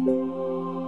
Música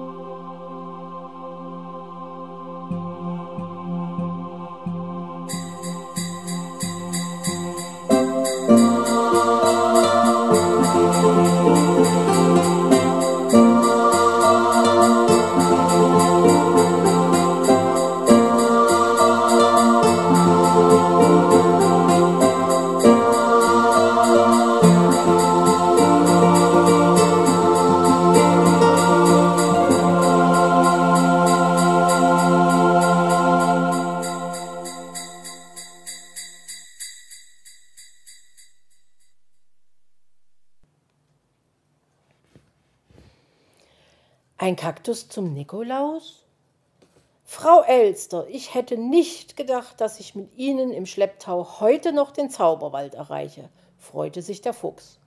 Ein Kaktus zum Nikolaus? Frau Elster, ich hätte nicht gedacht, dass ich mit Ihnen im Schlepptau heute noch den Zauberwald erreiche, freute sich der Fuchs.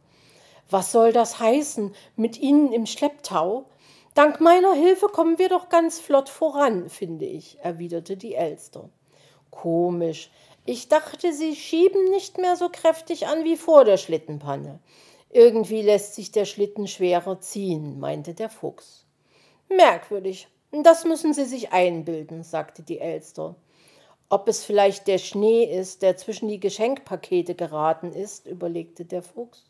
Was soll das heißen, mit Ihnen im Schlepptau? Dank meiner Hilfe kommen wir doch ganz flott voran, finde ich, erwiderte die Elster. Komisch. Ich dachte, Sie schieben nicht mehr so kräftig an wie vor der Schlittenpanne. Irgendwie lässt sich der Schlitten schwerer ziehen, meinte der Fuchs. Merkwürdig. Das müssen Sie sich einbilden, sagte die Elster. Ob es vielleicht der Schnee ist, der zwischen die Geschenkpakete geraten ist, überlegte der Fuchs.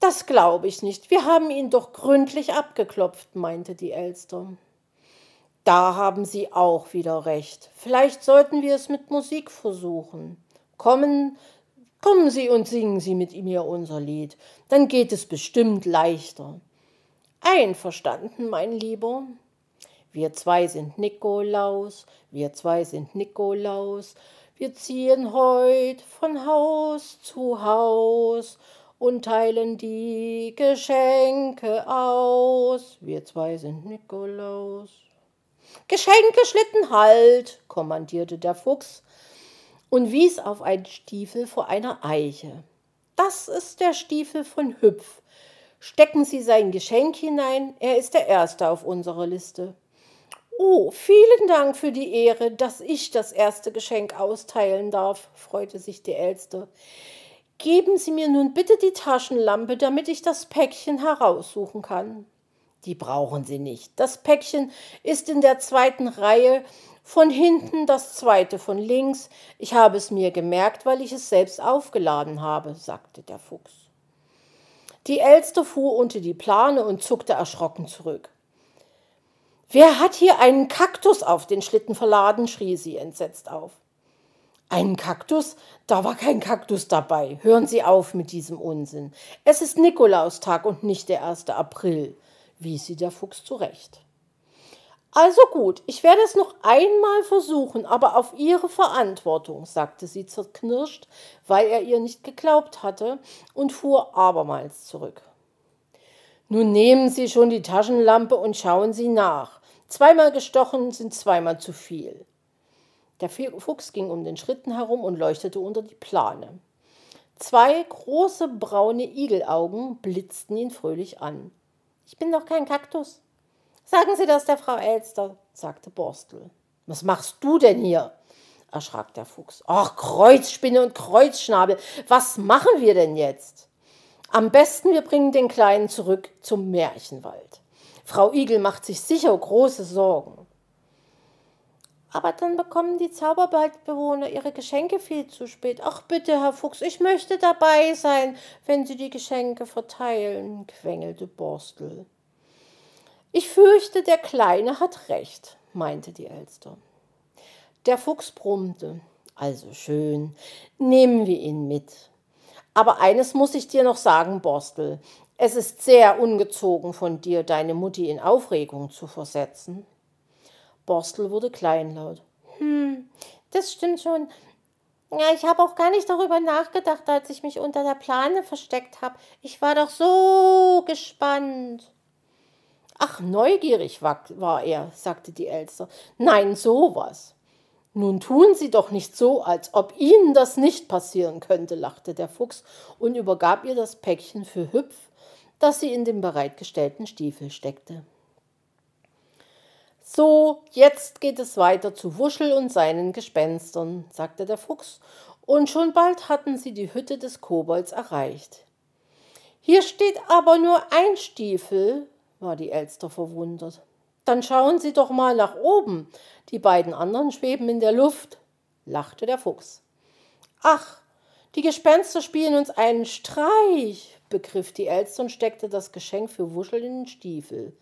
Das glaube ich nicht. Wir haben ihn doch gründlich abgeklopft, meinte die Elster. Da haben Sie auch wieder recht. Vielleicht sollten wir es mit Musik versuchen. Kommen, kommen Sie und singen Sie mit mir unser Lied. Dann geht es bestimmt leichter. Einverstanden, mein Lieber. Wir zwei sind Nikolaus, wir zwei sind Nikolaus, wir ziehen heut von Haus zu Haus und teilen die Geschenke aus. Wir zwei sind Nikolaus. Geschenke schlitten halt, kommandierte der Fuchs und wies auf einen Stiefel vor einer Eiche. Das ist der Stiefel von Hüpf, Stecken Sie sein Geschenk hinein, er ist der Erste auf unserer Liste. Oh, vielen Dank für die Ehre, dass ich das erste Geschenk austeilen darf, freute sich die Elster. Geben Sie mir nun bitte die Taschenlampe, damit ich das Päckchen heraussuchen kann. Die brauchen Sie nicht. Das Päckchen ist in der zweiten Reihe, von hinten das zweite von links. Ich habe es mir gemerkt, weil ich es selbst aufgeladen habe, sagte der Fuchs. Die Elster fuhr unter die Plane und zuckte erschrocken zurück. Wer hat hier einen Kaktus auf den Schlitten verladen? schrie sie entsetzt auf. Einen Kaktus? Da war kein Kaktus dabei. Hören Sie auf mit diesem Unsinn. Es ist Nikolaustag und nicht der 1. April, wies sie der Fuchs zurecht. Also gut, ich werde es noch einmal versuchen, aber auf Ihre Verantwortung, sagte sie zerknirscht, weil er ihr nicht geglaubt hatte, und fuhr abermals zurück. Nun nehmen Sie schon die Taschenlampe und schauen Sie nach. Zweimal gestochen sind zweimal zu viel. Der Fuchs ging um den Schritten herum und leuchtete unter die Plane. Zwei große braune Igelaugen blitzten ihn fröhlich an. Ich bin doch kein Kaktus, Sagen Sie das der Frau Elster, sagte Borstel. Was machst du denn hier? erschrak der Fuchs. Ach, Kreuzspinne und Kreuzschnabel, was machen wir denn jetzt? Am besten, wir bringen den Kleinen zurück zum Märchenwald. Frau Igel macht sich sicher große Sorgen. Aber dann bekommen die Zauberwaldbewohner ihre Geschenke viel zu spät. Ach bitte, Herr Fuchs, ich möchte dabei sein, wenn Sie die Geschenke verteilen, quengelte Borstel. Ich fürchte, der Kleine hat recht, meinte die Elster. Der Fuchs brummte. Also schön, nehmen wir ihn mit. Aber eines muss ich dir noch sagen, Borstel. Es ist sehr ungezogen von dir, deine Mutti in Aufregung zu versetzen. Borstel wurde kleinlaut. Hm, das stimmt schon. Ja, ich habe auch gar nicht darüber nachgedacht, als ich mich unter der Plane versteckt habe. Ich war doch so gespannt. Ach, neugierig war er, sagte die Elster. Nein, sowas. Nun tun Sie doch nicht so, als ob Ihnen das nicht passieren könnte, lachte der Fuchs und übergab ihr das Päckchen für Hüpf, das sie in den bereitgestellten Stiefel steckte. So, jetzt geht es weiter zu Wuschel und seinen Gespenstern, sagte der Fuchs, und schon bald hatten sie die Hütte des Kobolds erreicht. Hier steht aber nur ein Stiefel, war die Elster verwundert. Dann schauen Sie doch mal nach oben. Die beiden anderen schweben in der Luft, lachte der Fuchs. Ach, die Gespenster spielen uns einen Streich, begriff die Elster und steckte das Geschenk für Wuschel in den Stiefel.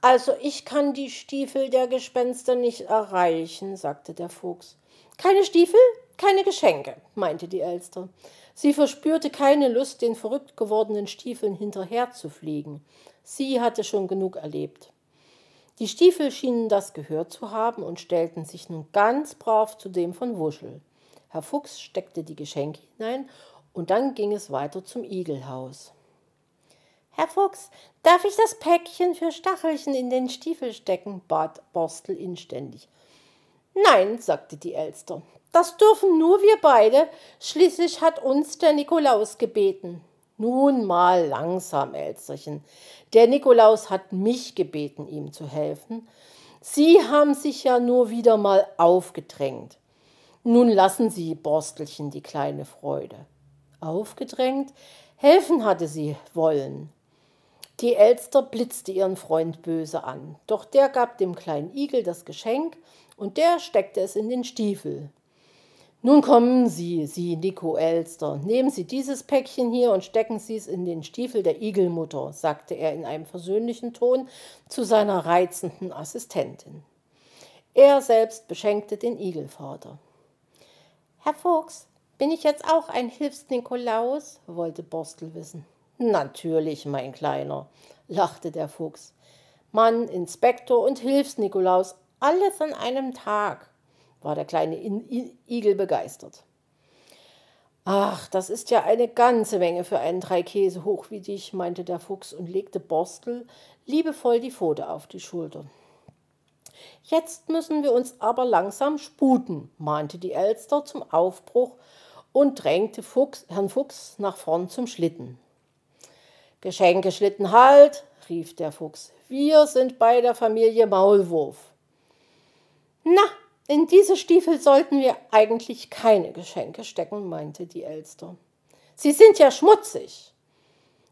Also ich kann die Stiefel der Gespenster nicht erreichen, sagte der Fuchs. Keine Stiefel, keine Geschenke, meinte die Elster. Sie verspürte keine Lust, den verrückt gewordenen Stiefeln hinterherzufliegen. Sie hatte schon genug erlebt. Die Stiefel schienen das gehört zu haben und stellten sich nun ganz brav zu dem von Wuschel. Herr Fuchs steckte die Geschenke hinein und dann ging es weiter zum Igelhaus. Herr Fuchs, darf ich das Päckchen für Stachelchen in den Stiefel stecken? bat Borstel inständig. Nein, sagte die Elster, das dürfen nur wir beide, schließlich hat uns der Nikolaus gebeten. Nun mal langsam, Elsterchen. Der Nikolaus hat mich gebeten, ihm zu helfen. Sie haben sich ja nur wieder mal aufgedrängt. Nun lassen Sie, Borstelchen, die kleine Freude. Aufgedrängt? Helfen hatte sie wollen. Die Elster blitzte ihren Freund böse an, doch der gab dem kleinen Igel das Geschenk und der steckte es in den Stiefel. Nun kommen Sie, Sie Nico Elster, nehmen Sie dieses Päckchen hier und stecken Sie es in den Stiefel der Igelmutter, sagte er in einem versöhnlichen Ton zu seiner reizenden Assistentin. Er selbst beschenkte den Igelvater. Herr Fuchs, bin ich jetzt auch ein Hilfs-Nikolaus? wollte Borstel wissen. Natürlich, mein Kleiner, lachte der Fuchs. Mann, Inspektor und Hilfs-Nikolaus, alles an einem Tag, war der kleine Igel begeistert. Ach, das ist ja eine ganze Menge für einen Dreikäse hoch wie dich, meinte der Fuchs und legte Borstel liebevoll die Pfote auf die Schulter. Jetzt müssen wir uns aber langsam sputen, mahnte die Elster zum Aufbruch und drängte Fuchs, Herrn Fuchs nach vorn zum Schlitten. Geschenke Schlitten halt, rief der Fuchs. Wir sind bei der Familie Maulwurf. Na, in diese Stiefel sollten wir eigentlich keine Geschenke stecken, meinte die Elster. Sie sind ja schmutzig.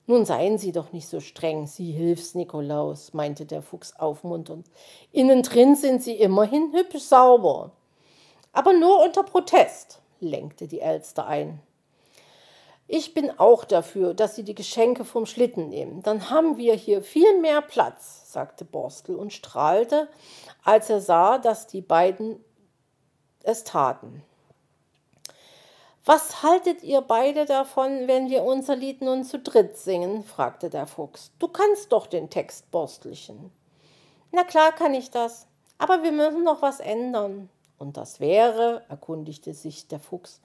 Nun seien Sie doch nicht so streng, Sie Hilfs-Nikolaus, meinte der Fuchs aufmunternd. Innen drin sind Sie immerhin hübsch sauber. Aber nur unter Protest, lenkte die Elster ein. Ich bin auch dafür, dass Sie die Geschenke vom Schlitten nehmen. Dann haben wir hier viel mehr Platz, sagte Borstel und strahlte, als er sah, dass die beiden es taten. Was haltet ihr beide davon, wenn wir unser Lied nun zu dritt singen? fragte der Fuchs. Du kannst doch den Text, Borstelchen. Na klar kann ich das, aber wir müssen noch was ändern. Und das wäre, erkundigte sich der Fuchs,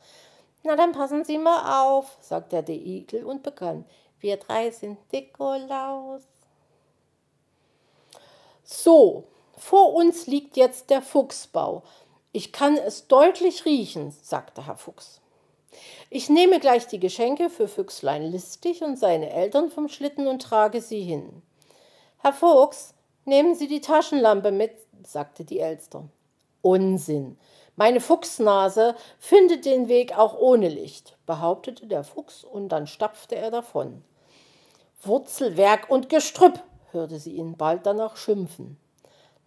na, dann passen Sie mal auf, sagte der Igel und begann. Wir drei sind Nikolaus. So, vor uns liegt jetzt der Fuchsbau. Ich kann es deutlich riechen, sagte Herr Fuchs. Ich nehme gleich die Geschenke für Füchslein Listig und seine Eltern vom Schlitten und trage sie hin. Herr Fuchs, nehmen Sie die Taschenlampe mit, sagte die Elster. Unsinn. Meine Fuchsnase findet den Weg auch ohne Licht, behauptete der Fuchs, und dann stapfte er davon. Wurzelwerk und Gestrüpp, hörte sie ihn bald danach schimpfen.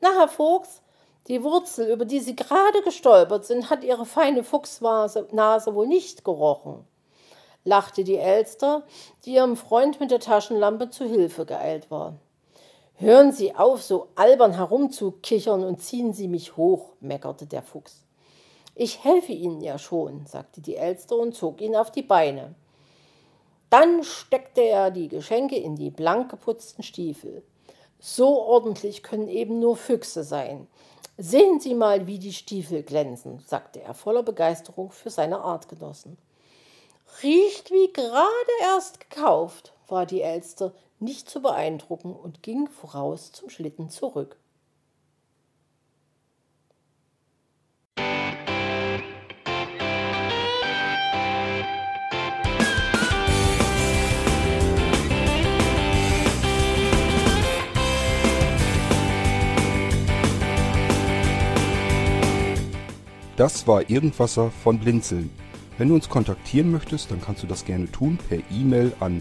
Na, Herr Fuchs, die Wurzel, über die Sie gerade gestolpert sind, hat Ihre feine Fuchsnase wohl nicht gerochen, lachte die Elster, die ihrem Freund mit der Taschenlampe zu Hilfe geeilt war. Hören Sie auf, so albern herumzukichern und ziehen Sie mich hoch, meckerte der Fuchs. Ich helfe Ihnen ja schon, sagte die Elster und zog ihn auf die Beine. Dann steckte er die Geschenke in die blank geputzten Stiefel. So ordentlich können eben nur Füchse sein. Sehen Sie mal, wie die Stiefel glänzen, sagte er voller Begeisterung für seine Artgenossen. Riecht wie gerade erst gekauft, war die Elster nicht zu beeindrucken und ging voraus zum Schlitten zurück. Das war Irgendwasser von Blinzeln. Wenn du uns kontaktieren möchtest, dann kannst du das gerne tun per E-Mail an